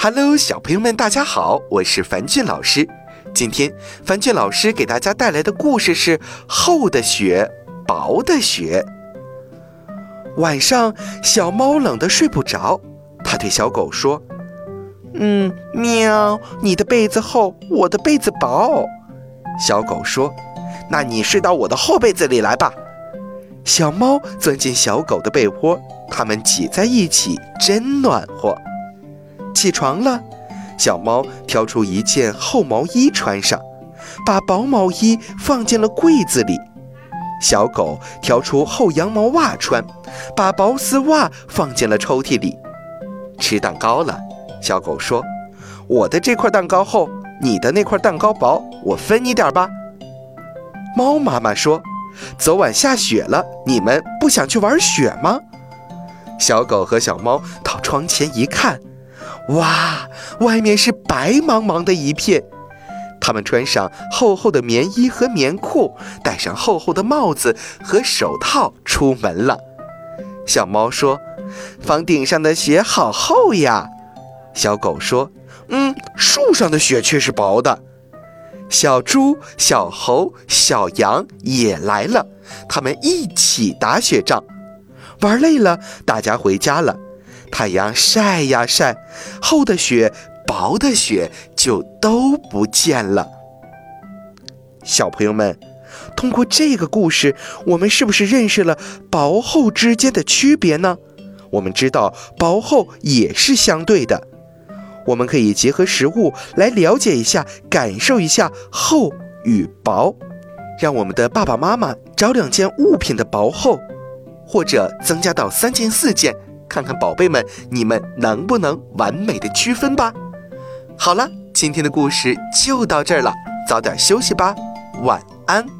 Hello，小朋友们，大家好，我是樊俊老师。今天樊俊老师给大家带来的故事是《厚的雪，薄的雪》。晚上，小猫冷得睡不着，它对小狗说：“嗯，喵，你的被子厚，我的被子薄。”小狗说：“那你睡到我的厚被子里来吧。”小猫钻进小狗的被窝，它们挤在一起，真暖和。起床了，小猫挑出一件厚毛衣穿上，把薄毛衣放进了柜子里。小狗挑出厚羊毛袜穿，把薄丝袜放进了抽屉里。吃蛋糕了，小狗说：“我的这块蛋糕厚，你的那块蛋糕薄，我分你点吧。”猫妈妈说：“昨晚下雪了，你们不想去玩雪吗？”小狗和小猫到窗前一看。哇，外面是白茫茫的一片。他们穿上厚厚的棉衣和棉裤，戴上厚厚的帽子和手套，出门了。小猫说：“房顶上的雪好厚呀。”小狗说：“嗯，树上的雪却是薄的。”小猪、小猴、小羊也来了，他们一起打雪仗。玩累了，大家回家了。太阳晒呀晒，厚的雪、薄的雪就都不见了。小朋友们，通过这个故事，我们是不是认识了薄厚之间的区别呢？我们知道薄厚也是相对的。我们可以结合实物来了解一下、感受一下厚与薄，让我们的爸爸妈妈找两件物品的薄厚，或者增加到三件、四件。看看宝贝们，你们能不能完美的区分吧？好了，今天的故事就到这儿了，早点休息吧，晚安。